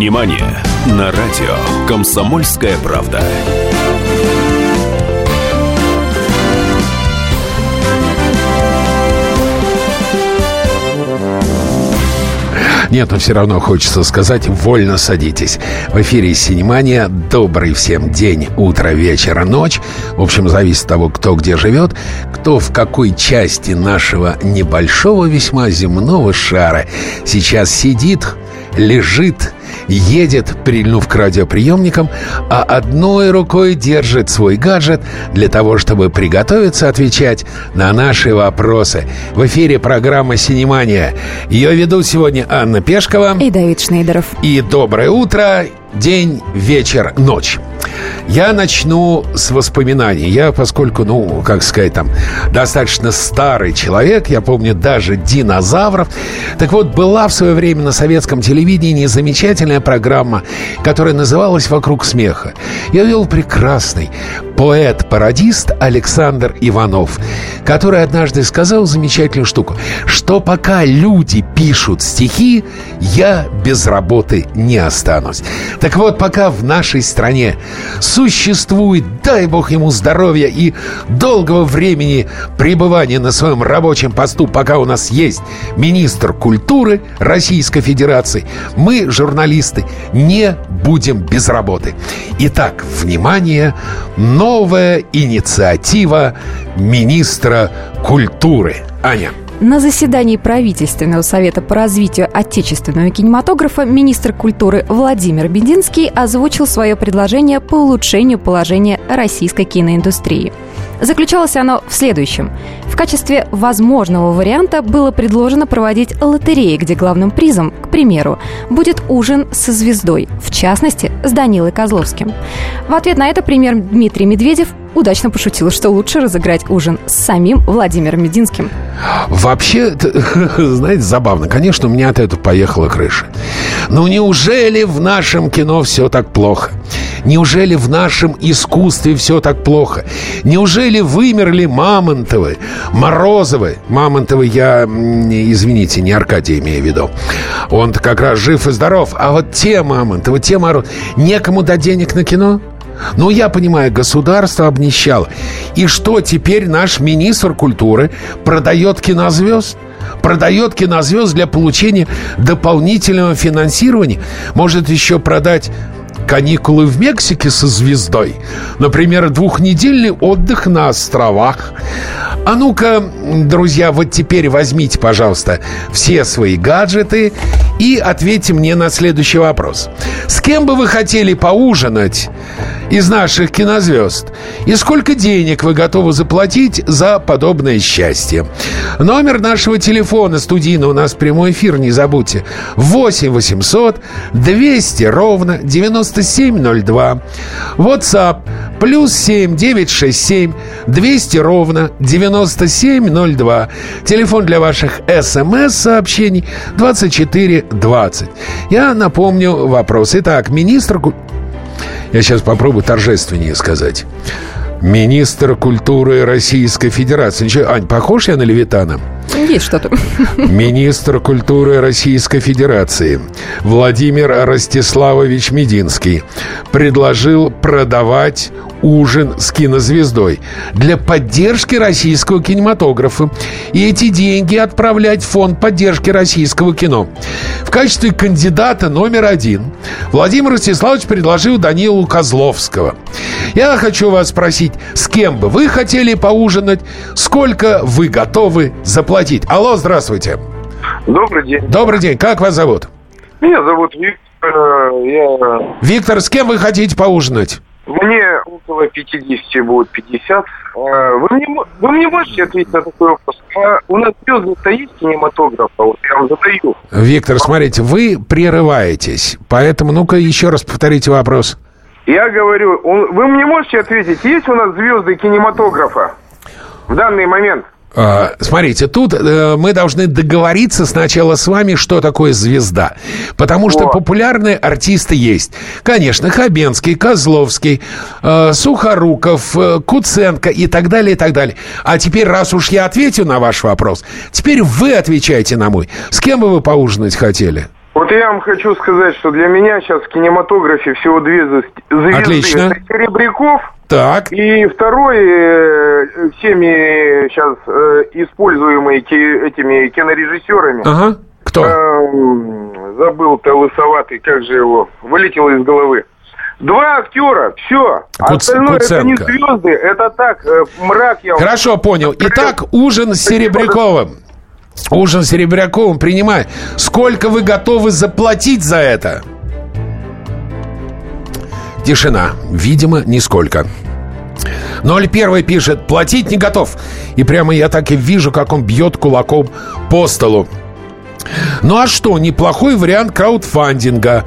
«Синемания» на радио «Комсомольская правда». Нет, но все равно хочется сказать «Вольно садитесь». В эфире «Синемания». Добрый всем день, утро, вечер, ночь. В общем, зависит от того, кто где живет, кто в какой части нашего небольшого весьма земного шара сейчас сидит, лежит, едет, прильнув к радиоприемникам, а одной рукой держит свой гаджет для того, чтобы приготовиться отвечать на наши вопросы. В эфире программа «Синемания». Ее ведут сегодня Анна Пешкова и Давид Шнейдеров. И доброе утро, день, вечер, ночь. Я начну с воспоминаний. Я, поскольку, ну, как сказать, там, достаточно старый человек, я помню даже динозавров. Так вот, была в свое время на советском телевидении замечательная программа, которая называлась «Вокруг смеха». Я вел прекрасный поэт-пародист Александр Иванов, который однажды сказал замечательную штуку, что пока люди пишут стихи, я без работы не останусь. Так вот, пока в нашей стране существует, дай бог ему здоровья и долгого времени пребывания на своем рабочем посту, пока у нас есть министр культуры Российской Федерации, мы, журналисты, не будем без работы. Итак, внимание, новая инициатива министра культуры. Аня. На заседании правительственного совета по развитию отечественного кинематографа министр культуры Владимир Бединский озвучил свое предложение по улучшению положения российской киноиндустрии. Заключалось оно в следующем. В качестве возможного варианта было предложено проводить лотереи, где главным призом, к примеру, будет ужин со звездой, в частности, с Данилой Козловским. В ответ на это премьер Дмитрий Медведев удачно пошутил, что лучше разыграть ужин с самим Владимиром Мединским. Вообще, знаете, забавно. Конечно, у меня от этого поехала крыша. Но неужели в нашем кино все так плохо? Неужели в нашем искусстве все так плохо? Неужели вымерли Мамонтовы, Морозовы? Мамонтовы я, извините, не Аркадий имею в виду. Он-то как раз жив и здоров. А вот те Мамонтовы, те Морозовы... Некому дать денег на кино? Ну, я понимаю, государство обнищало. И что теперь наш министр культуры продает кинозвезд? Продает кинозвезд для получения дополнительного финансирования? Может еще продать каникулы в Мексике со звездой. Например, двухнедельный отдых на островах. А ну-ка, друзья, вот теперь возьмите, пожалуйста, все свои гаджеты и ответьте мне на следующий вопрос. С кем бы вы хотели поужинать из наших кинозвезд? И сколько денег вы готовы заплатить за подобное счастье? Номер нашего телефона студийного у нас прямой эфир, не забудьте. 8 800 200 ровно 9702. WhatsApp плюс 7 967 200 ровно 9702. Телефон для ваших смс-сообщений 2420. Я напомню вопрос. Итак, министр... Я сейчас попробую торжественнее сказать. Министр культуры Российской Федерации. Ничего, Ань, похож я на Левитана? Есть что-то. Министр культуры Российской Федерации Владимир Ростиславович Мединский предложил продавать ужин с кинозвездой для поддержки российского кинематографа и эти деньги отправлять в фонд поддержки российского кино. В качестве кандидата номер один Владимир Ростиславович предложил Данилу Козловского. Я хочу вас спросить, с кем бы вы хотели поужинать, сколько вы готовы заплатить? Алло, здравствуйте. Добрый день. Добрый день. Как вас зовут? Меня зовут Виктор. Я... Виктор, с кем вы хотите поужинать? Мне около 50 будет 50. Вы мне, вы мне можете ответить на такой вопрос? А у нас звезды-то есть кинематографа? Вот я вам задаю. Виктор, смотрите, вы прерываетесь. Поэтому ну-ка еще раз повторите вопрос. Я говорю, вы мне можете ответить, есть у нас звезды кинематографа в данный момент? А, смотрите, тут э, мы должны договориться сначала с вами, что такое звезда. Потому что О. популярные артисты есть. Конечно, Хабенский, Козловский, э, Сухоруков, э, Куценко и так далее, и так далее. А теперь, раз уж я ответил на ваш вопрос, теперь вы отвечаете на мой. С кем бы вы поужинать хотели? Вот я вам хочу сказать, что для меня сейчас в кинематографе всего две звезды. Отлично. Это Серебряков Так, и второй э, всеми сейчас э, используемый этими кинорежиссерами. ага. Кто? Эм, забыл-то лысоватый, как же его, вылетело из головы. Два актера, все. Куц- Остальное это не Куценко. звезды, это так, э, мрак я Хорошо, понял. Итак, ужин с Серебряковым. Ужин Серебряковым принимай. Сколько вы готовы заплатить за это? Тишина. Видимо, нисколько. 01 пишет, платить не готов. И прямо я так и вижу, как он бьет кулаком по столу. Ну а что, неплохой вариант краудфандинга.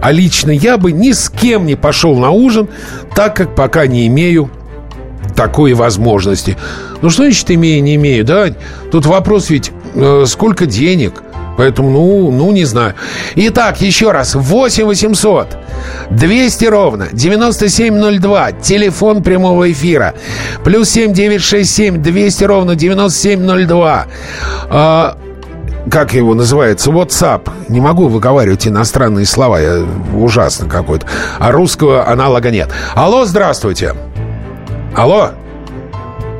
А лично я бы ни с кем не пошел на ужин, так как пока не имею такой возможности. Ну что значит имею, не имею, да? Тут вопрос ведь, сколько денег? Поэтому, ну, ну, не знаю. Итак, еще раз. 8 800 200 ровно 9702. Телефон прямого эфира. Плюс 7 967 200 ровно 9702. А, как его называется, WhatsApp. Не могу выговаривать иностранные слова, я ужасно какой-то. А русского аналога нет. Алло, здравствуйте. Алло.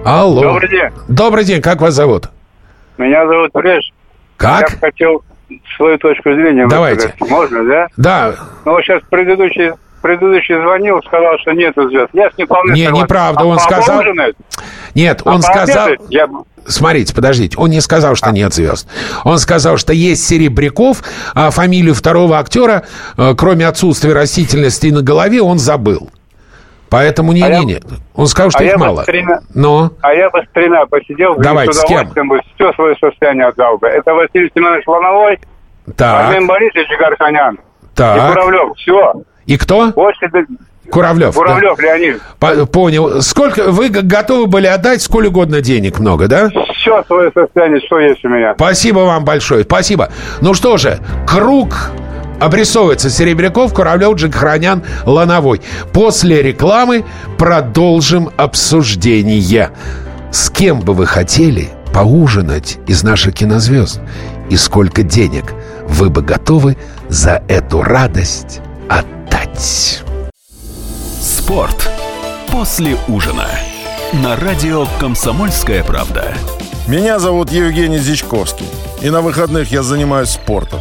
Алло. Добрый день. Добрый день, как вас зовут? Меня зовут Олеж. Как? Я хотел свою точку зрения Давайте. высказать. Можно, да? Да, Ну, вот сейчас предыдущий, предыдущий звонил, сказал, что нету звезд. Я с ним вполне Не, согласен. неправда, А он сказал- поужинать? нет, А он сказал... Я... Смотрите, подождите, он не сказал, что нет звезд. Он сказал, что есть Серебряков, а фамилию второго актера, э, кроме отсутствия растительности на голове, он забыл. Поэтому А я- не-не-не. Он сказал, что а их мало. старина- Но... А я бы с тремя посидел, и Давайте, с удовольствием бы все свое состояние отдал бы. Это Василий Семенович Лановой, Так, Владимир Борисович Гарханян и так. Куравлев. Все. И кто? Больше до- Куравлев. да. Куравлев Леонид. По- Понял. Сколько вы готовы были отдать? Сколь угодно денег много, да? Все свое состояние, что есть у меня. Спасибо вам большое. Спасибо. Ну что же, круг обрисовывается. Серебряков, Куравлев, Джигхранян, Лановой. После рекламы продолжим обсуждение. С кем бы вы хотели поужинать из наших кинозвезд? И сколько денег вы бы готовы за эту радость отдать? Спорт после ужина. На радио «Комсомольская правда». Меня зовут Евгений Зичковский. И на выходных я занимаюсь спортом.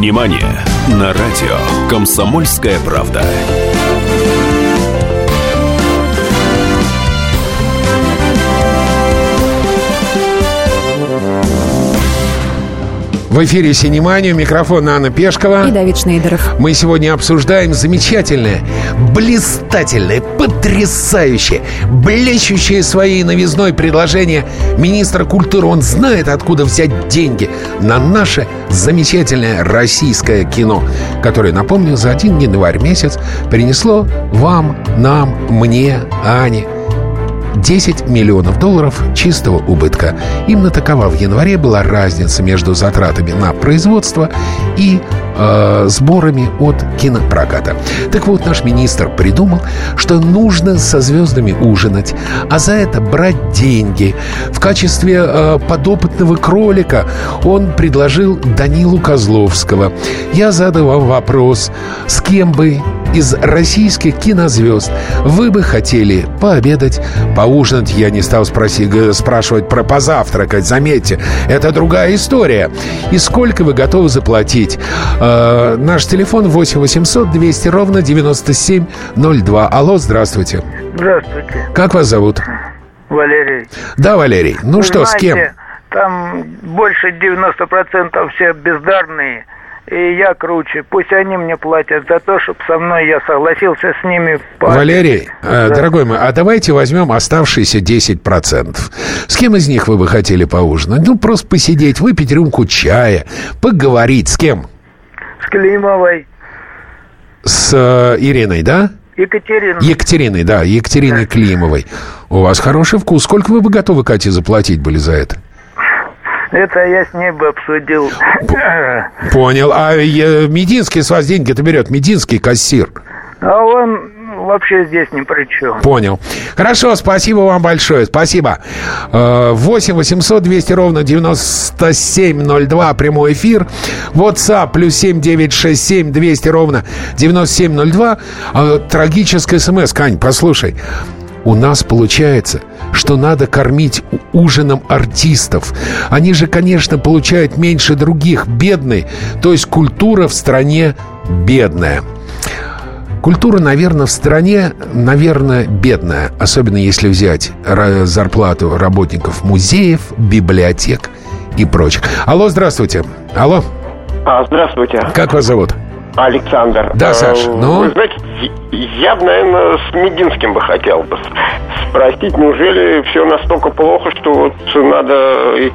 Синемания на радио «Комсомольская правда». В эфире «Синемания». Микрофон Анна Пешкова. И Давид Шнейдеров. Мы сегодня обсуждаем замечательное, блистательное, потрясающее, блещущее своей новизной предложение министра культуры. Он знает, откуда взять деньги на наше замечательное российское кино, которое, напомню, за один январь месяц принесло вам, нам, мне, Ане, 10 миллионов долларов чистого убытка. Именно такова в январе была разница между затратами на производство и э, сборами от кинопроката. Так вот, наш министр придумал, что нужно со звездами ужинать, а за это брать деньги. В качестве э, подопытного кролика он предложил Данилу Козловского. Я задал вам вопрос, с кем бы из российских кинозвезд вы бы хотели пообедать, поужинать? Я не стал спросить, г- спрашивать про позавтракать. Заметьте, это другая история. И сколько вы готовы заплатить? Э, наш телефон 8 800 200 ровно 9702. Алло, здравствуйте. Здравствуйте, Как вас зовут? Валерий. Да, Валерий. Ну Вы что, с кем? знаете, Там больше 90% все бездарные и я круче. Пусть они мне платят за то, чтобы со мной я согласился с ними. по- Валерий, э, Да. дорогой мой, а давайте возьмем оставшиеся 10%. С кем из них вы бы хотели поужинать? Ну, просто посидеть, выпить рюмку чая, поговорить. С кем? С Климовой. С э, Ириной, да? Екатерина. Екатериной, да, Екатериной Климовой. У вас хороший вкус. Сколько вы бы готовы, Кате, заплатить были за это? Это я с ней бы обсудил. Понял. А Мединский с вас деньги-то берет? Мединский кассир. А он вообще здесь ни при чем. Понял. Хорошо, спасибо вам большое. Спасибо. Э, 8 800 200 ровно 9702 прямой эфир. WhatsApp плюс 7 967 200 ровно 9702. Э, Трагическая смс. Кань, послушай. У нас получается, что надо кормить ужином артистов. Они же, конечно, получают меньше других. Бедные. То есть культура в стране бедная. Культура, наверное, в стране, наверное, бедная. Особенно если взять зарплату работников музеев, библиотек и прочих. Алло, здравствуйте. Алло, А, здравствуйте, как вас зовут? Александр. Да, Э, Саш, ну? Вы знаете, я бы, наверное, с Мединским бы хотел бы спросить, неужели все настолько плохо, что вот надо, э,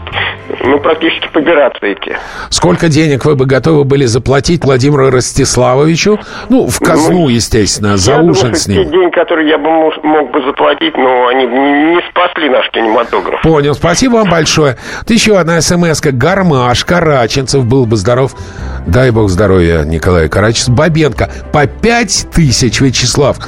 ну, практически побираться идти? Сколько денег вы бы готовы были заплатить Владимиру Ростиславовичу? Ну, в казну, естественно, за я ужин думаю, с что те ним. деньги, которые я бы мог, мог бы заплатить, но они не, не спасли наш кинематограф. Понял, спасибо вам большое. Вот еще одна смс -ка. Гармаш, Караченцев был бы здоров. Дай бог здоровья, Николай Караченцев. Бабенко. По пять тысяч, Вячеслав.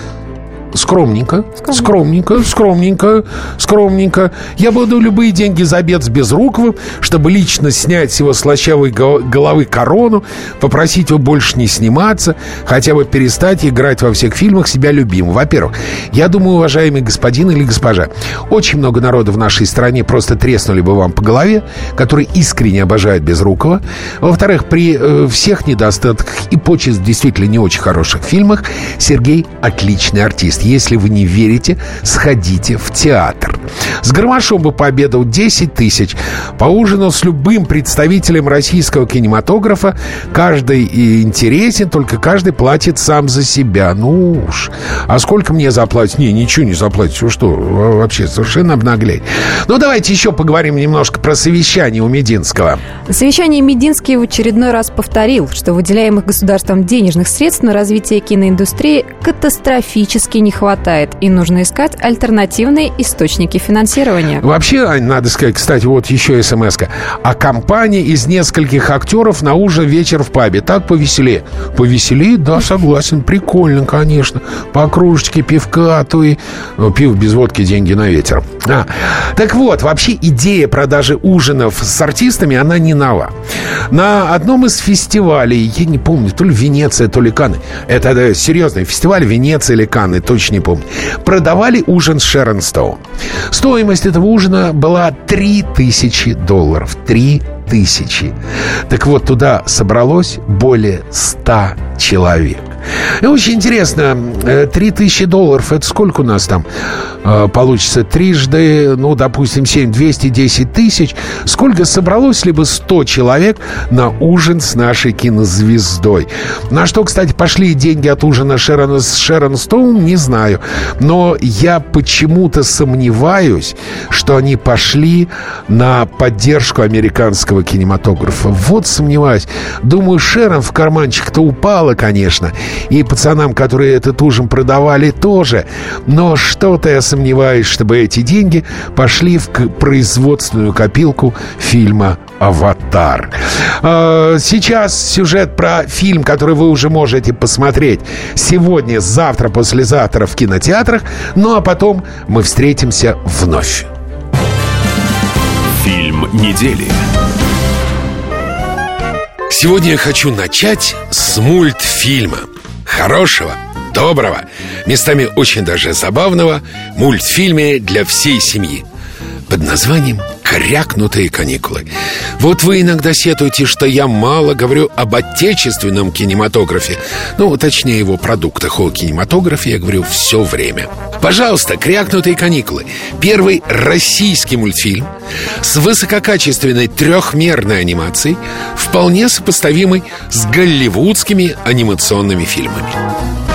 Скромненько, скромненько, скромненько, скромненько. Я буду любые деньги за обед с Безруковым, чтобы лично снять с его слащавой го- головы корону, попросить его больше не сниматься, хотя бы перестать играть во всех фильмах себя любимым. Во-первых, я думаю, уважаемый господин или госпожа, очень много народа в нашей стране просто треснули бы вам по голове, которые искренне обожают Безрукова. Во-вторых, при э, всех недостатках и почесть в действительно не очень хороших фильмах Сергей отличный артист. Если вы не верите, сходите в театр. С Гармашом бы пообедал 10 тысяч. Поужинал с любым представителем российского кинематографа. Каждый интересен, только каждый платит сам за себя. Ну уж. А сколько мне заплатить? Не, ничего не заплатить. Вы что, во- вообще совершенно обнаглеть. Ну, давайте еще поговорим немножко про совещание у Мединского. На совещании Мединский в очередной раз повторил, что выделяемых государством денежных средств на развитие киноиндустрии катастрофически не хватает, и нужно искать альтернативные источники финансирования. Вообще, надо сказать, кстати, вот еще смс -ка. А компания из нескольких актеров на ужин вечер в пабе. Так повеселее. Повеселее? Да, согласен. Прикольно, конечно. По кружечке пивка, а то и... ну, Пиво без водки, деньги на ветер. А. Так вот, вообще идея продажи ужинов с артистами, она не нова. На одном из фестивалей, я не помню, то ли Венеция, то ли Канны. Это да, серьезный фестиваль, Венеция или Канны, точно не помню. Продавали ужин с Шерон Стоун. Стоимость этого ужина была 3000 долларов. 3 тысячи. Так вот, туда собралось более 100 человек. И очень интересно, э, 3000 долларов, это сколько у нас там э, получится? Трижды, ну, допустим, 7, 210 тысяч. Сколько собралось либо 100 человек на ужин с нашей кинозвездой? На что, кстати, пошли деньги от ужина Шерон, с Шерон Стоун, не знаю. Но я почему-то сомневаюсь, что они пошли на поддержку американского кинематографа. Вот сомневаюсь. Думаю, Шерон в карманчик-то упала, конечно. И пацанам, которые этот ужин продавали, тоже. Но что-то я сомневаюсь, чтобы эти деньги пошли в к- производственную копилку фильма «Аватар». А, Сейчас сюжет про фильм, который вы уже можете посмотреть сегодня, завтра, послезавтра в кинотеатрах. Ну а потом мы встретимся вновь. Фильм недели. Сегодня я хочу начать с мультфильма. Хорошего, доброго, местами очень даже забавного мультфильме для всей семьи. Под названием «Крякнутые каникулы». Вот вы иногда сетуете, что я мало говорю об отечественном кинематографе. Ну, точнее, его продуктах о кинематографе я говорю все время. Пожалуйста, «Крякнутые каникулы» — первый российский мультфильм с высококачественной трехмерной анимацией, вполне сопоставимый с голливудскими анимационными фильмами.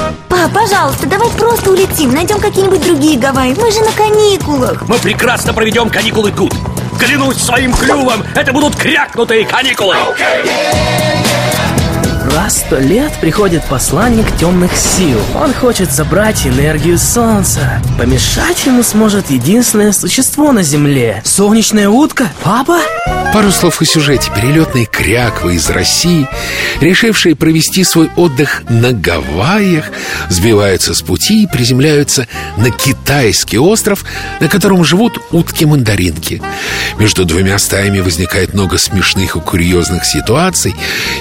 Пап, пожалуйста, давай просто улетим. Найдем какие-нибудь другие Гавайи. Мы же на каникулах. Мы прекрасно проведем каникулы тут Клянусь своим клювом, это будут крякнутые каникулы Раз сто лет приходит посланник темных сил. Он хочет забрать энергию солнца. Помешать ему сможет единственное существо на Земле. Солнечная утка? Папа? Пару слов о сюжете. Перелетные кряквы из России, решившие провести свой отдых на Гавайях, сбиваются с пути и приземляются на китайский остров, на котором живут утки-мандаринки. Между двумя стаями возникает много смешных и курьезных ситуаций.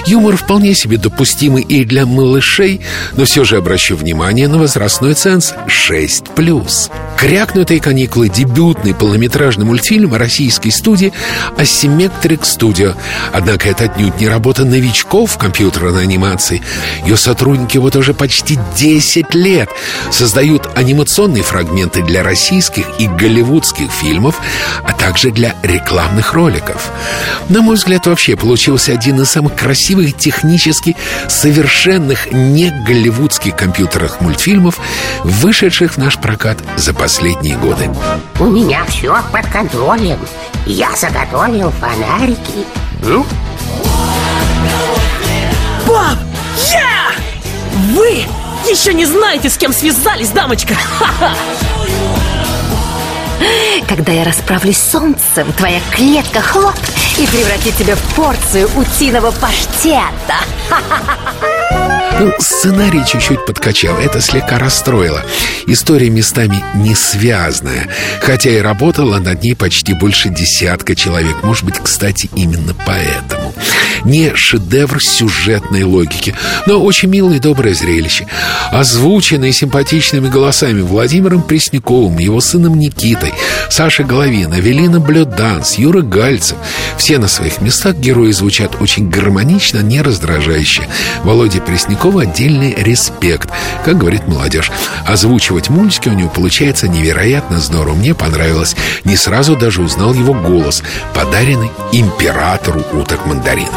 Юмор вполне себе допустимый и для малышей, но все же обращу внимание на возрастной ценз 6+. «Крякнутые каникулы» — дебютный полнометражный мультфильм российской студии Asymmetric Studio. Однако это отнюдь не работа новичков в компьютерной анимации. Ее сотрудники вот уже почти 10 лет создают анимационные фрагменты для российских и голливудских фильмов, а также для рекламных роликов. На мой взгляд, вообще получился один из самых красивых и совершенных не голливудских компьютерных мультфильмов, вышедших в наш прокат за последние годы. У меня все под контролем. Я заготовил фонарики. Ну? Пап! Я! Вы еще не знаете, с кем связались, дамочка! Ха-ха! Когда я расправлюсь с солнцем, твоя клетка хлоп и превратит тебя в порцию утиного паштета. Ну, сценарий чуть-чуть подкачал, это слегка расстроило. История местами не связанная, хотя и работала над ней почти больше десятка человек. Может быть, кстати, именно поэтому. Не шедевр сюжетной логики, но очень милое и доброе зрелище. Озвученные симпатичными голосами Владимиром Пресняковым, его сыном Никитой, Сашей Головин, Авелина Блюданс, Юра Гальцев. Все на своих местах герои звучат очень гармонично, не раздражающе. Володя Преснякову отдельный респект, как говорит молодежь. Озвучивать мультики у него получается невероятно здорово. Мне понравилось. Не сразу даже узнал его голос, подаренный императору уток мандарина.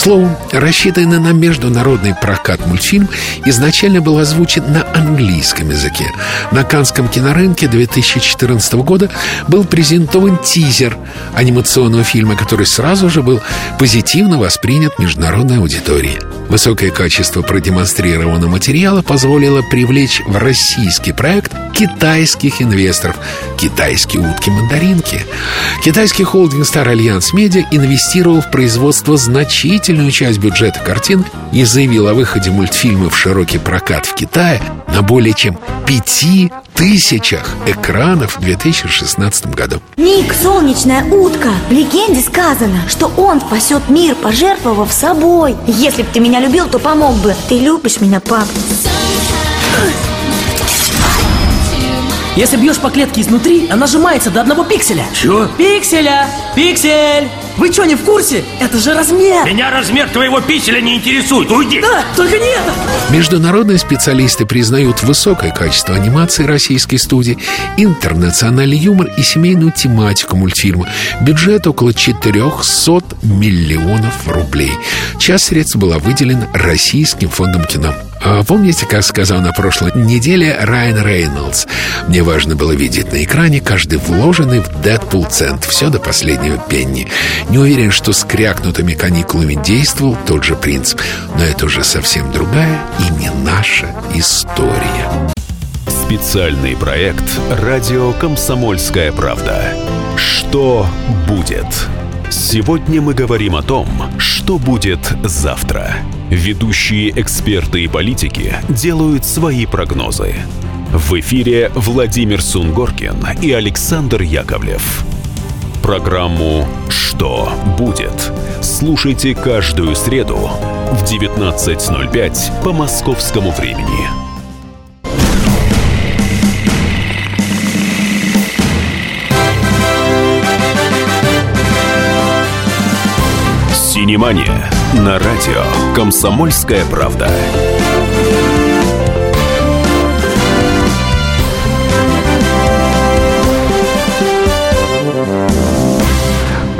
Слову, рассчитанный на международный прокат мультфильм изначально был озвучен на английском языке. На Канском кинорынке 2014 года был презентован тизер анимационного фильма, который сразу же был позитивно воспринят международной аудиторией. Высокое качество продемонстрированного материала позволило привлечь в российский проект китайских инвесторов «Китайские утки-мандаринки». Китайский холдинг Star Alliance Media инвестировал в производство значительную часть бюджета картин и заявил о выходе мультфильма в широкий прокат в Китае на более чем пяти тысячах экранов в 2016 году. Ник, солнечная утка В легенде сказано, что он спасет мир, пожертвовав собой Если бы ты меня любил, то помог бы Ты любишь меня, пап? Если бьешь по клетке изнутри, она сжимается до одного пикселя Чё? Пикселя! Пиксель! Вы что, не в курсе? Это же размер! Меня размер твоего пикселя не интересует, уйди! Да, только не это! Международные специалисты признают высокое качество анимации российской студии, интернациональный юмор и семейную тематику мультфильма. Бюджет около 400 миллионов рублей. Часть средств была выделена Российским фондом кино. А помните, как сказал на прошлой неделе Райан Рейнольдс? Мне важно было видеть на экране каждый вложенный в Дэдпул цент. Все до последнего пенни. Не уверен, что с крякнутыми каникулами действовал тот же принцип. Но это уже совсем другая и не наша история. Специальный проект «Радио Комсомольская правда». Что будет? Сегодня мы говорим о том, что будет завтра. Ведущие эксперты и политики делают свои прогнозы. В эфире Владимир Сунгоркин и Александр Яковлев. Программу «Что будет?» слушайте каждую среду в 19.05 по московскому времени. Синемания на радио «Комсомольская правда».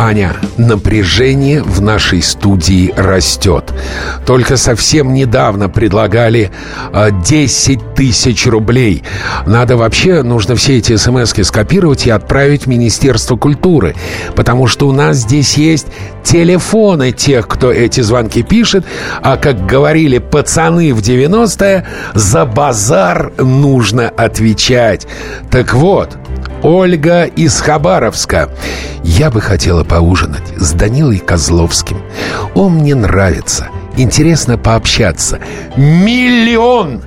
Аня, напряжение в нашей студии растет. Только совсем недавно предлагали э, 10 тысяч рублей. Надо вообще, нужно все эти смс скопировать и отправить в Министерство культуры. Потому что у нас здесь есть телефоны тех, кто эти звонки пишет. А как говорили пацаны в 90-е, за базар нужно отвечать. Так вот, Ольга из Хабаровска. Я бы хотела поужинать с Данилой Козловским. Он мне нравится. Интересно пообщаться. Миллион!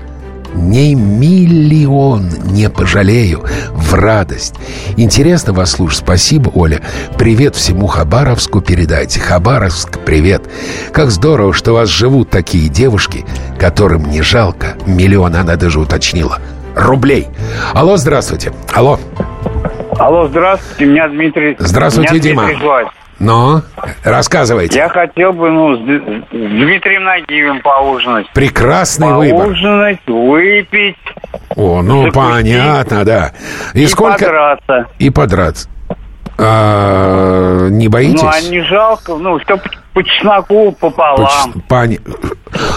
Не миллион, не пожалею, в радость. Интересно вас слушать. Спасибо, Оля. Привет всему Хабаровску передайте. Хабаровск, привет. Как здорово, что у вас живут такие девушки, которым не жалко. Миллион, она даже уточнила. Рублей. Алло, здравствуйте. Алло. Алло, здравствуйте, меня Дмитрий. Здравствуйте, меня Дима. Дмитрий звать. Ну, рассказывайте. Я хотел бы, ну, с, Дмитрием Нагиевым поужинать. Прекрасный выбор. Поужинать, выпить. О, ну закусить понятно, да. И, и сколько? подраться. И подраться. А, не боитесь? Ну, а не жалко, ну, что по, по чесноку пополам. Поч- пани-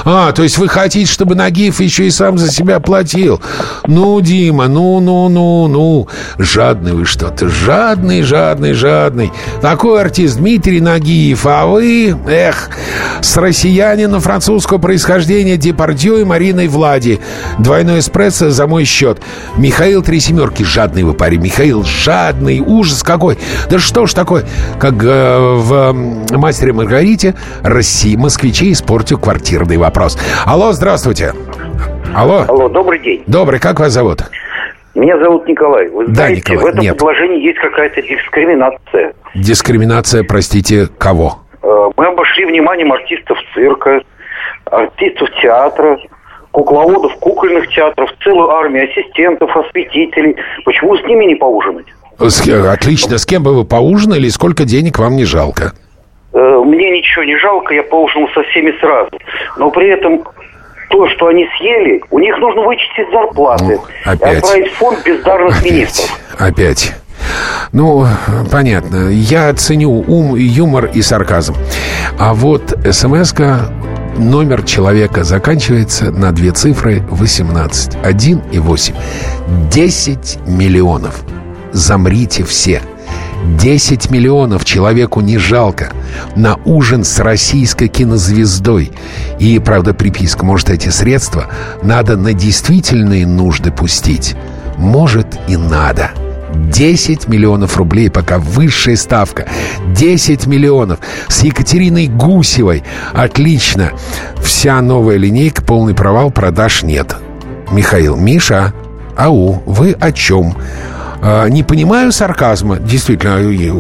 А, то есть вы хотите, чтобы Нагиев еще и сам за себя платил? Ну, Дима, ну, ну, ну, ну. Жадный вы что-то. Жадный, жадный, жадный. Такой артист Дмитрий Нагиев. А вы, эх, с россиянина французского происхождения Депардье и Мариной Влади. Двойной эспрессо за мой счет. Михаил Три Семерки. Жадный вы парень. Михаил жадный. Ужас какой. Да что ж такое? Как э, в «Мастере Маргарите» России москвичей испортил квартирный вопрос. Алло, здравствуйте. Алло. Алло, добрый день. Добрый, как вас зовут? Меня зовут Николай. Вы Да, знаете, Николай, в этом нет. предложении есть какая-то дискриминация. Дискриминация, простите, кого? Э, Мы обошли вниманием артистов цирка, артистов театра, кукловодов кукольных театров, целую армию ассистентов, осветителей. Почему с ними не поужинать? Отлично. С кем бы вы поужинали и сколько денег вам не жалко? Э, Мне ничего не жалко, я поужинал со всеми сразу. Но при этом то, что они съели, у них нужно вычесть из зарплаты и опять. отправить в фонд бездарных министров. Опять. Ну, понятно. Я ценю ум, юмор и сарказм. А вот смс номер человека заканчивается на две цифры 18. 1 и 8. 10 миллионов. Замрите все. 10 миллионов человеку не жалко на ужин с российской кинозвездой. И, правда, приписка, может, эти средства надо на действительные нужды пустить. Может, и надо. 10 миллионов рублей, пока высшая ставка. 10 миллионов. С Екатериной Гусевой. Отлично. Вся новая линейка, полный провал, продаж нет. Михаил, Миша, ау, вы о чем? А, Не понимаю сарказма. Действительно, э,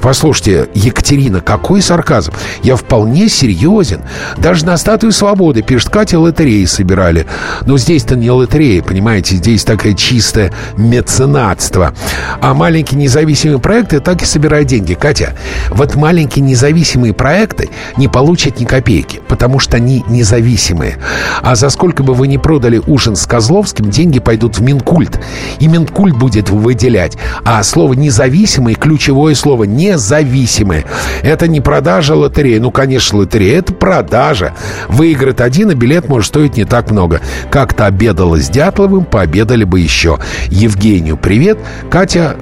послушайте, Екатерина, какой сарказм? Я вполне серьезен. Даже на статую свободы, пишет Катя, лотереи собирали. Но здесь-то не лотерея, понимаете, здесь такое чистое меценатство. А маленькие независимые проекты так и собирают деньги. Катя, вот маленькие независимые проекты не получат ни копейки, потому что они независимые. А за сколько бы вы ни продали ужин с Козловским, деньги пойдут в Минкульт. И Минкульт будет выделять. А слово «независимый» — ключевое слово «независимые». Это не продажа лотереи. Ну, конечно, лотерея — это продажа. Выиграет один, а билет может стоить не так много. Как-то обедала с Дятловым, пообедали бы еще. Евгению привет. Катя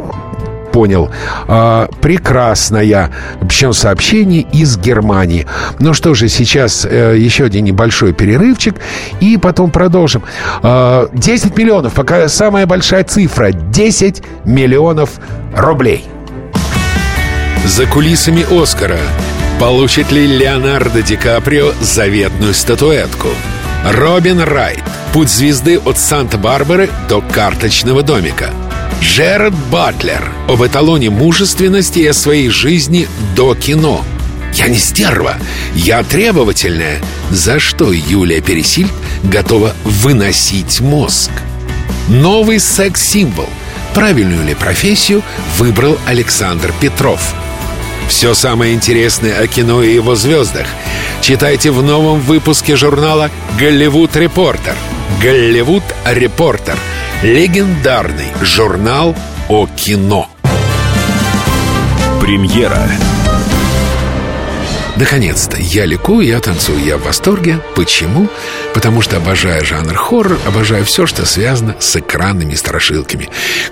понял. А, прекрасная. Причем сообщение из Германии. Ну что же, сейчас э, еще один небольшой перерывчик. И потом продолжим. А, 10 миллионов. Пока самая большая цифра. 10 миллионов рублей. За кулисами Оскара. Получит ли Леонардо Ди Каприо заветную статуэтку? Робин Райт. Путь звезды от Санта-Барбары до карточного домика. Джеред Батлер. Об эталоне мужественности и о своей жизни до кино. Я не стерва, я требовательная. За что Юлия Пересиль готова выносить мозг? Новый секс-символ. Правильную ли профессию выбрал Александр Петров? Все самое интересное о кино и его звездах читайте в новом выпуске журнала «Голливуд Репортер». «Голливуд Репортер» — легендарный журнал о кино. Премьера Наконец-то я ликую, я танцую, я в восторге. Почему? Потому что обожаю жанр хоррор, обожаю все, что связано с экранными страшилками.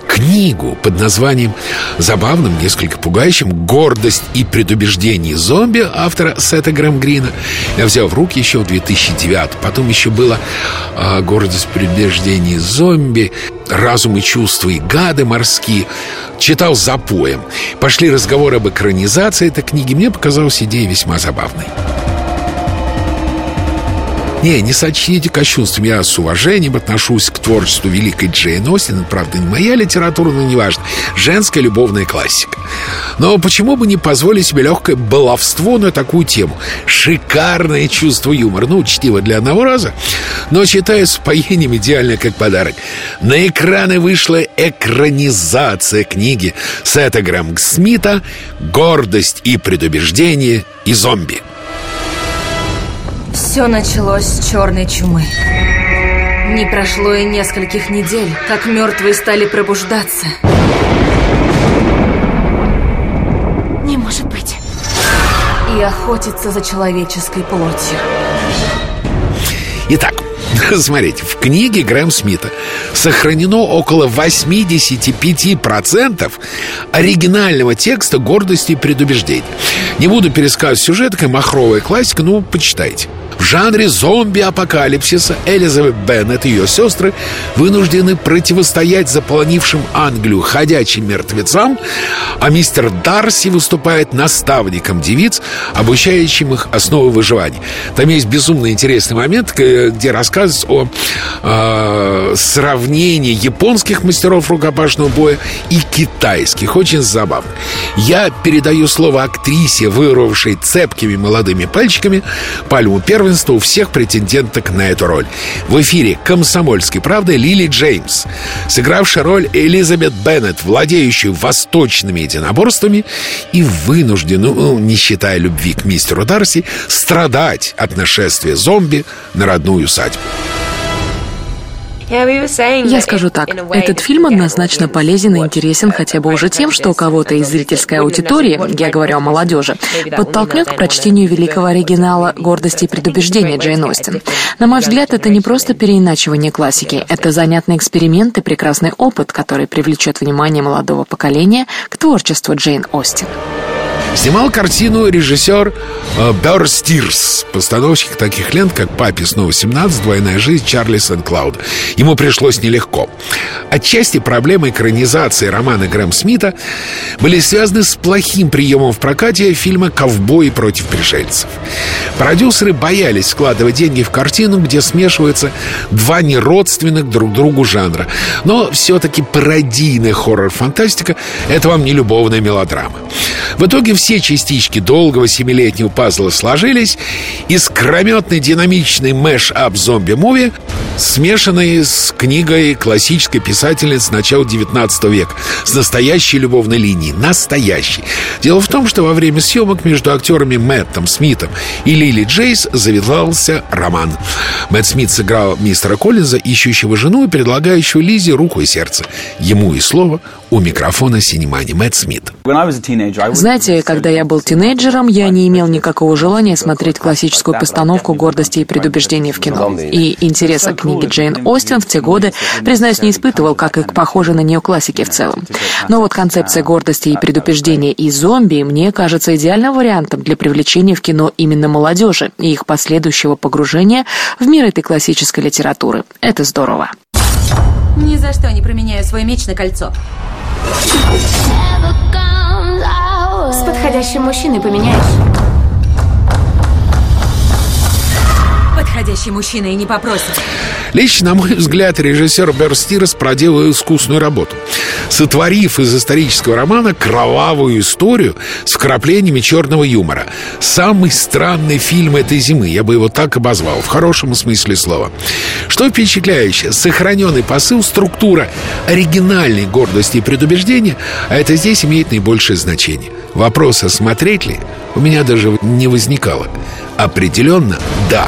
Книгу под названием, забавным, несколько пугающим «Гордость и предубеждение зомби» автора Сета Грэм Грина я взял в руки еще в 2009 Потом еще было э, «Гордость и предубеждение зомби», «Разум и чувства и гады морские» читал запоем. Пошли разговоры об экранизации этой книги. Мне показалась идея весьма забавной. Не, не сочтите кощунством. Я с уважением отношусь к творчеству великой Джейн Остин. Правда, не моя литература, но неважно. Женская любовная классика. Но почему бы не позволить себе легкое баловство на такую тему? Шикарное чувство юмора. Ну, чтиво для одного раза, но читаю с поением идеально как подарок. На экраны вышла экранизация книги Сета Грэм Смита «Гордость и предубеждение и зомби». Все началось с черной чумы. Не прошло и нескольких недель, как мертвые стали пробуждаться. Не может быть. И охотиться за человеческой плотью. Итак, Смотрите, в книге Грэм Смита сохранено около 85% оригинального текста «Гордости и предубеждений». Не буду пересказывать сюжет, такая махровая классика, ну, почитайте. Жанре зомби-апокалипсиса Элизабет Беннет и ее сестры вынуждены противостоять заполонившим Англию ходячим мертвецам, а мистер Дарси выступает наставником девиц, обучающим их основы выживания. Там есть безумно интересный момент, где рассказывается о э, сравнении японских мастеров рукопашного боя и китайских. Очень забавно. Я передаю слово актрисе, вырвавшей цепкими молодыми пальчиками пальму первенства у всех претенденток на эту роль. В эфире «Комсомольской правды» Лили Джеймс, сыгравшая роль Элизабет Беннет, владеющую восточными единоборствами и вынужденную, ну, не считая любви к мистеру Дарси, страдать от нашествия зомби на родную усадьбу. Я скажу так, этот фильм однозначно полезен и интересен хотя бы уже тем, что кого-то из зрительской аудитории, я говорю о молодежи, подтолкнет к прочтению великого оригинала «Гордости и предубеждения» Джейн Остин. На мой взгляд, это не просто переиначивание классики, это занятный эксперимент и прекрасный опыт, который привлечет внимание молодого поколения к творчеству Джейн Остин. Снимал картину режиссер э, Стирс, постановщик таких лент, как «Папе снова 17», «Двойная жизнь», «Чарли Сент-Клауд». Ему пришлось нелегко. Отчасти проблемы экранизации романа Грэм Смита были связаны с плохим приемом в прокате фильма «Ковбои против пришельцев». Продюсеры боялись вкладывать деньги в картину, где смешиваются два неродственных друг другу жанра. Но все-таки пародийная хоррор-фантастика — это вам не любовная мелодрама. В итоге все частички долгого семилетнего пазла сложились, и искрометный динамичный mash-up zombie movie, смешанный с книгой классической писательницы начала 19 века, с настоящей любовной линией. Настоящей. Дело в том, что во время съемок между актерами Мэттом Смитом и Лили Джейс завязался роман. Мэтт Смит сыграл мистера Коллинза, ищущего жену и предлагающего Лизе руку и сердце. Ему и слово у микрофона Синемани Мэтт Смит. Знаете, когда я был тинейджером, я не имел никакого желания смотреть классическую постановку гордости и предубеждения в кино. И интереса к книге Джейн Остин в те годы, признаюсь, не испытывал, как и к похожей на нее классике в целом. Но вот концепция гордости и предубеждения и зомби мне кажется идеальным вариантом для привлечения в кино именно молодежи и их последующего погружения в мир этой классической литературы. Это здорово. Ни за что не променяю свой меч на кольцо. С подходящим мужчиной поменяешь. Подходящий мужчина и не попросит. Лично, на мой взгляд, режиссер Берстирос проделал искусную работу. сотворив из исторического романа кровавую историю с вкраплениями черного юмора. Самый странный фильм этой зимы, я бы его так обозвал, в хорошем смысле слова. Что впечатляюще, сохраненный посыл, структура оригинальной гордости и предубеждения, а это здесь имеет наибольшее значение. Вопроса, смотреть ли, у меня даже не возникало. Определенно, да.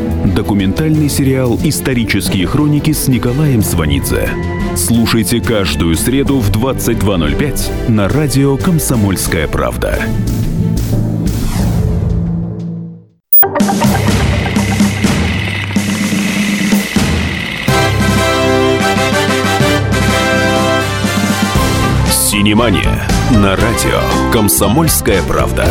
Документальный сериал «Исторические хроники» с Николаем Сванидзе. Слушайте каждую среду в 22.05 на радио «Комсомольская правда». «Синемания» на радио «Комсомольская правда».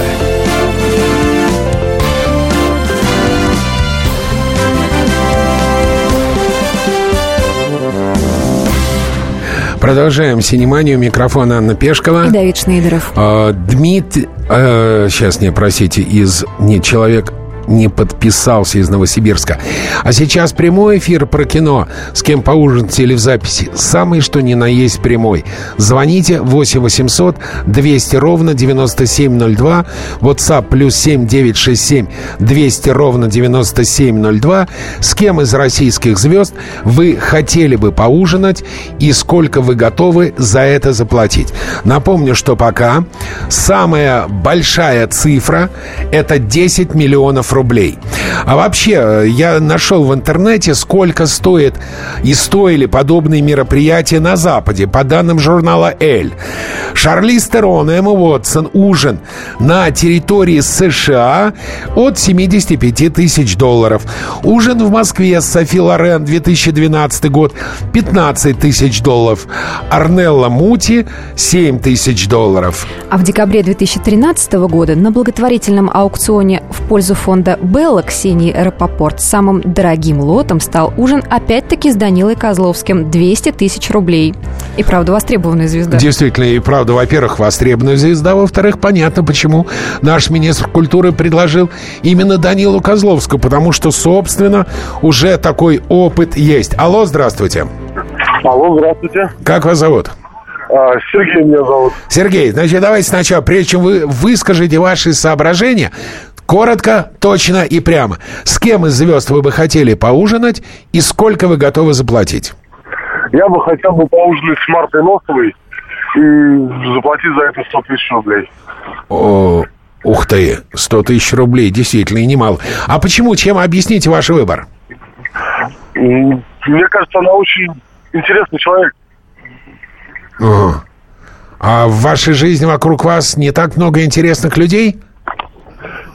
Продолжаем синеманию. Микрофон Анна Пешкова. И Давид Шнейдеров. А, Дмитрий... э, сейчас, не, простите, из... Не, человек не подписался из Новосибирска. А сейчас прямой эфир про кино. С кем поужинать или в записи. Самый что ни на есть прямой. Звоните 8 800 200 ровно 9702. WhatsApp плюс 7 967 200 ровно 9702. С кем из российских звезд вы хотели бы поужинать и сколько вы готовы за это заплатить. Напомню, что пока самая большая цифра это 10 миллионов рублей. А вообще, э, я нашел в интернете, сколько стоит и стоили подобные мероприятия на Западе, по данным журнала «Эль». Шарли Стерон и Эмма Уотсон ужин на территории США от 75 тысяч долларов. Ужин в Москве с Софи Лорен 2012 год 15 тысяч долларов. Арнелла Мути 7 тысяч долларов. А в декабре 2013 года на благотворительном аукционе в пользу фонда Белла Ксении Рапопорт самым дорогим лотом стал ужин опять-таки с Данилой Козловским 200 тысяч рублей. И правда, востребованная звезда. Действительно, и правда, во-первых, востребованная звезда, во-вторых, понятно, почему наш министр культуры предложил именно Данилу Козловскую, потому что, собственно, уже такой опыт есть. Алло, здравствуйте. Алло, здравствуйте. Как вас зовут? А, Сергей меня зовут. Сергей, значит, давайте сначала, прежде чем вы выскажете ваши соображения, коротко, точно и прямо. С кем из звезд вы бы хотели поужинать и сколько вы готовы заплатить? Я бы хотел бы поужинать с Мартой Носовой и заплатить за это 100 тысяч рублей. О, ух ты, 100 тысяч рублей, действительно, и немало. А почему? Чем объясните ваш выбор? Мне кажется, она очень интересный человек. Ага. А в вашей жизни вокруг вас не так много интересных людей?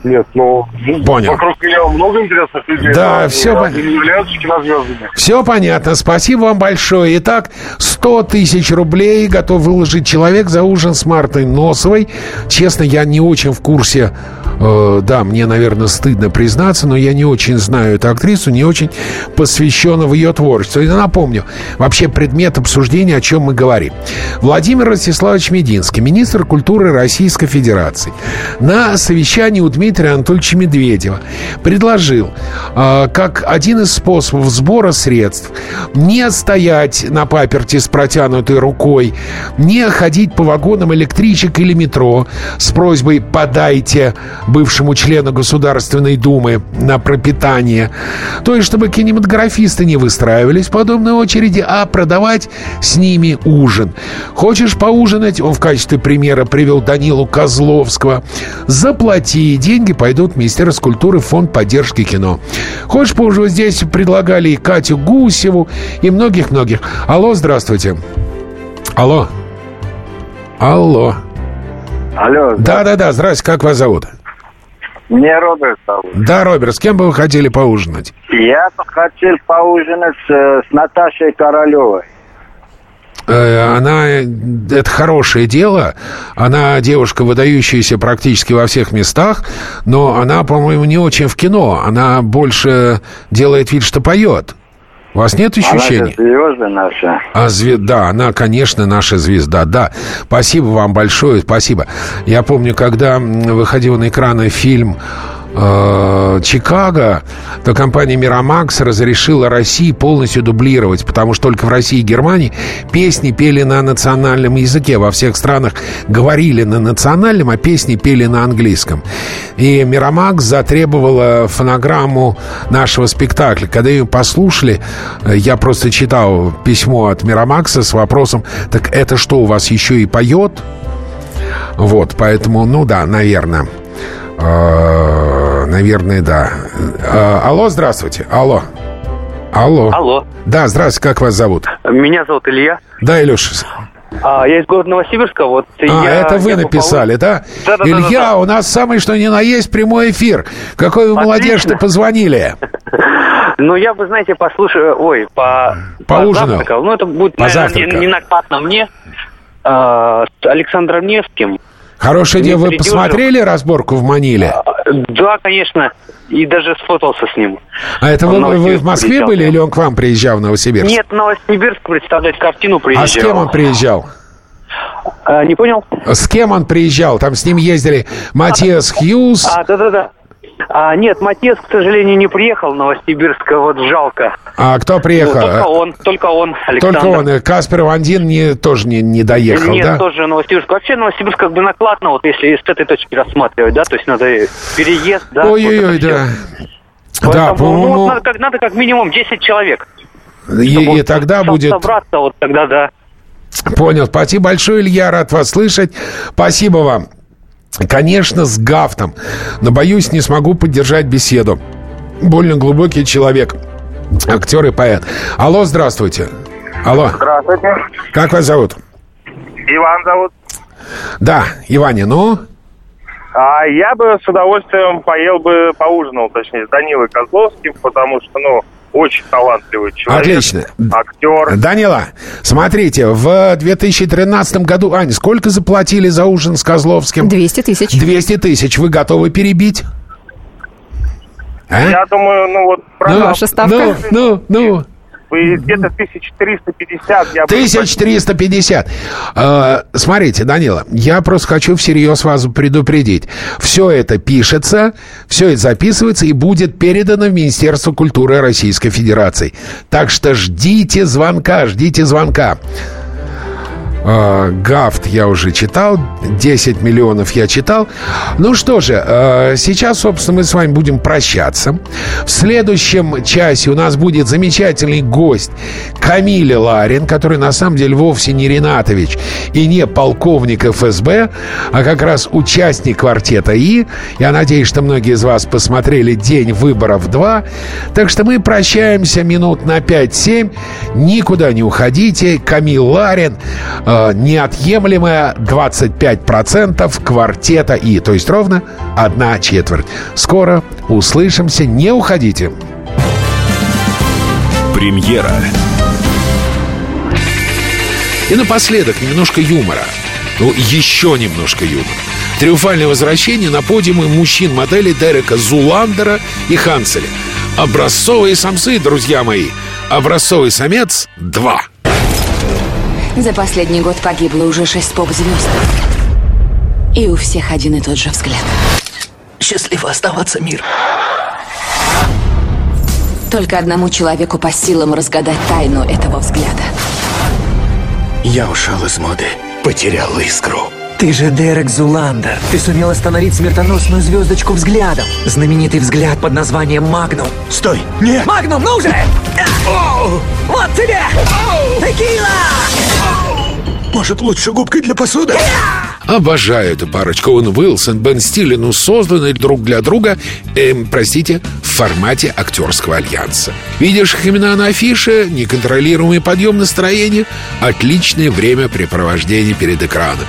Нет, но Понял. вокруг меня много интересных людей. Да, всё они понятно. Все понятно. Спасибо вам большое. Итак, 100 тысяч рублей готов выложить человек за ужин с Мартой Носовой. Честно, я не очень в курсе. Э, да, мне, наверное, стыдно признаться, но я не очень знаю эту актрису, не очень посвящена в ее творчество. И напомню, вообще предмет обсуждения, о чем мы говорим. Владимир Ростиславович Мединский, министр культуры Российской Федерации, на совещании у Дмитрия Анатольевича Медведева предложил, э, как один из способов сбора средств, не стоять на паперти с протянутой рукой, не ходить по вагонам электричек или метро с просьбой «подайте бывшему члену Государственной Думы на пропитание». То есть, чтобы кинематографисты не выстраивались в подобной очереди, а продавать с ними ужин. Хочешь поужинать? Он в качестве примера привел Данилу Козловского. Заплати, деньги пойдут в Министерство культуры фонд поддержки кино. Хочешь поужинать? Здесь предлагали и Катю Гусеву, и многих-многих. Алло, здравствуйте. Алло. Алло. Алло. Да-да-да, здрасте, как вас зовут? Меня Роберт зовут. Да, Роберт, с кем бы вы хотели поужинать? Я бы хотел поужинать с, э, с Наташей Королевой. Э, Она, это хорошее дело, она девушка, выдающаяся практически во всех местах, но она, по-моему, не очень в кино, она больше делает вид, что поет. У вас нет ощущений? Она звезда наша. А звезда, она, конечно, наша звезда, да. Спасибо вам большое, спасибо. Я помню, когда выходил на экраны фильм э, Чикаго, то компания Miramax разрешила России полностью дублировать, потому что только в России и Германии песни пели на национальном языке. Во всех странах говорили на национальном, а песни пели на английском. И Miramax затребовала фонограмму нашего спектакля. Когда ее послушали, э, я просто читал письмо от Мирамакса с вопросом, так это что, у вас еще и поет? Вот, поэтому, ну да, наверное. Наверное, да. Э, Алло, здравствуйте. Алло. Алло. Алло. Да, здравствуйте, как вас зовут? Меня зовут Илья. Да, Илюша. А, я из города Новосибирска. Вот А, я, это вы я написали, да? Да, да, да, Илья, да, да. у нас самый что ни на есть прямой эфир. Какой вы молодец, что позвонили. Ну, я бы, знаете, послушаю... Ой, по... Поужинал. Ну, это будет, наверное, не, не накладно мне. А, Александром Невским. Хорошее дело, вы посмотрели разборку в Маниле? Да, конечно. И даже сфотался с ним. А это вы, Он вы в Москве приезжал. были или он к вам приезжал в Новосибирск? Нет, в Новосибирск представлять картину приезжал. А с кем он приезжал? А, не понял? С кем он приезжал? Там с ним ездили Матиас Хьюз. А, да-да-да. А, нет, Матес, к сожалению, не приехал в Новосибирск, вот жалко. А кто приехал? Ну, только он, только он, Александр. Только он. Каспер Вандин не, тоже не, не доехал, Нет, да? тоже Новосибирск. Вообще Новосибирск как бы накладно, вот если с этой точки рассматривать, да, то есть надо переезд, да. Ой-ой-ой, вот да. всё. Да, Поэтому, ну, по-моему, вот надо, как, надо как минимум 10 человек. и, и тогда будет... Собраться, вот тогда, да. Понял. Спасибо большое, Илья, рад вас слышать. Спасибо вам. Конечно, с гафтом, но, боюсь, не смогу поддержать беседу. Больно глубокий человек, актер и поэт. Алло, здравствуйте. Алло, Здравствуйте. как вас зовут? Иван зовут. Да, Иваня, ну? А я бы с удовольствием поел бы, поужинал, точнее, с Данилой Козловским, потому что, ну, очень талантливый человек. Отлично. Актер. Данила, смотрите, в 2013 году, Ань, сколько заплатили за ужин с Козловским? 200 тысяч. 200 тысяч. Вы готовы перебить? А? Я думаю, ну вот... продал- Ну, ну, ну. Вы где-то 1350 я бы... 1350. Э, смотрите, Данила, я просто хочу всерьез вас предупредить. Все это пишется, все это записывается и будет передано в Министерство культуры Российской Федерации. Так что ждите звонка, ждите звонка. Э, Гафт я уже читал, 10 миллионов я читал. Ну что же, э, сейчас, собственно, мы с вами будем прощаться. В следующем часе у нас будет замечательный гость Камиля Ларин, который на самом деле вовсе не Ренатович и не полковник ФСБ, а как раз участник квартета И. Я надеюсь, что многие из вас посмотрели «День выборов 2». Так что мы прощаемся минут на 5-7. Никуда не уходите. Камил Ларин, э, неотъемлемая 25% квартета И. То есть ровно одна четверть. Скоро услышимся. Не уходите. Премьера. И напоследок немножко юмора. Ну, еще немножко юмора. Триумфальное возвращение на подиумы мужчин-моделей Дерека Зуландера и Ханселя. Образцовые самцы, друзья мои. Образцовый самец 2. За последний год погибло уже шесть поп-звезд. И у всех один и тот же взгляд. Счастливо оставаться, мир. Только одному человеку по силам разгадать тайну этого взгляда. Я ушел из моды, потерял искру. Ты же Дерек Зуландер. Ты сумел остановить смертоносную звездочку взглядом. Знаменитый взгляд под названием Магнум. Стой! Нет! Магнум, ну же! Вот тебе! Текила! Может, лучше губкой для посуды? Обожаю эту парочку. Оуэн Уилсон, Бен Стиллер, ну, созданы друг для друга, эм, простите, в формате актерского альянса. Видишь их имена на афише, неконтролируемый подъем настроения, отличное времяпрепровождение перед экраном.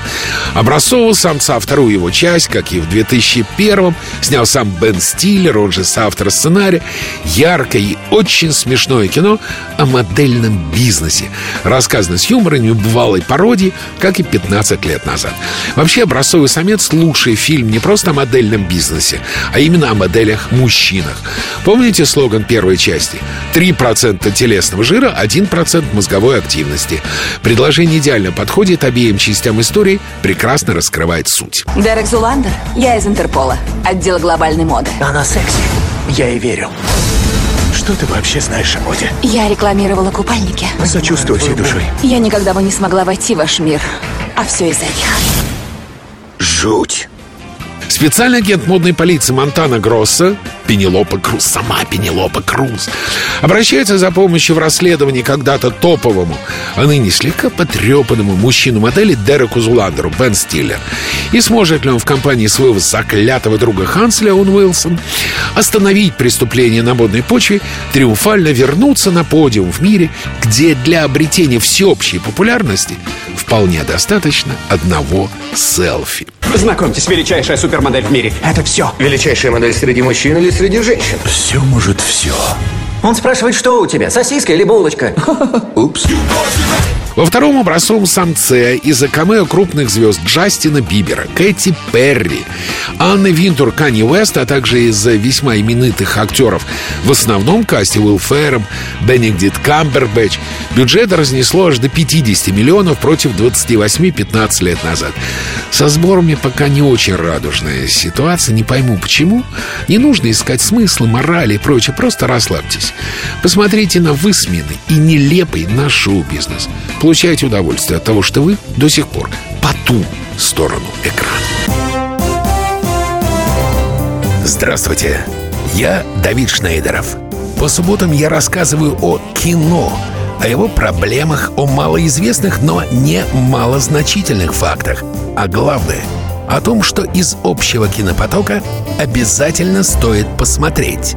Образцового самца вторую его часть, как и в 2001-м, снял сам Бен Стиллер, он же соавтор сценария. Яркое и очень смешное кино о модельном бизнесе. Рассказано с юмором и бывалой пародией, как и 15 лет назад. Вообще, «Образцовый самец» — лучший фильм не просто о модельном бизнесе, а именно о моделях-мужчинах. Помните слоган первой части? 3% телесного жира, 1% мозговой активности. Предложение идеально подходит обеим частям истории, прекрасно раскрывает суть. Дерек Зуландер, я из Интерпола, отдел глобальной моды. Она секси. Я ей верю. Что ты вообще знаешь о моде? Я рекламировала купальники. Сочувствую всей душой. Я никогда бы не смогла войти в ваш мир, а все из-за них. Жуть. Специальный агент модной полиции Монтана Гросса Пенелопа Круз, сама Пенелопа Круз Обращается за помощью в расследовании когда-то топовому А ныне слегка потрепанному мужчину модели Дереку Зуландеру Бен Стиллер И сможет ли он в компании своего заклятого друга Хансли Он Уилсон Остановить преступление на модной почве Триумфально вернуться на подиум в мире Где для обретения всеобщей популярности Вполне достаточно одного селфи Знакомьтесь, величайшая супермодель в мире. Это все. Величайшая модель среди мужчин или среди женщин? Все может все. Он спрашивает, что у тебя, сосиска или булочка? Упс. Во втором образцовом самце из-за камео крупных звезд Джастина Бибера, Кэти Перри, Анны Винтур, Канни Уэста, а также из-за весьма именитых актеров в основном касте Уилл Ферром, Бенедикт Камбербэтч, бюджет разнесло аж до 50 миллионов против 28 15 лет назад. Со сборами пока не очень радужная ситуация, не пойму почему. Не нужно искать смысла, морали и прочее, просто расслабьтесь. Посмотрите на высмеянный и нелепый наш шоу-бизнес. Получайте удовольствие от того, что вы до сих пор по ту сторону экрана. Здравствуйте, я Давид Шнейдеров. По субботам я рассказываю о кино, о его проблемах, о малоизвестных, но не малозначительных фактах. А главное — о том, что из общего кинопотока обязательно стоит посмотреть.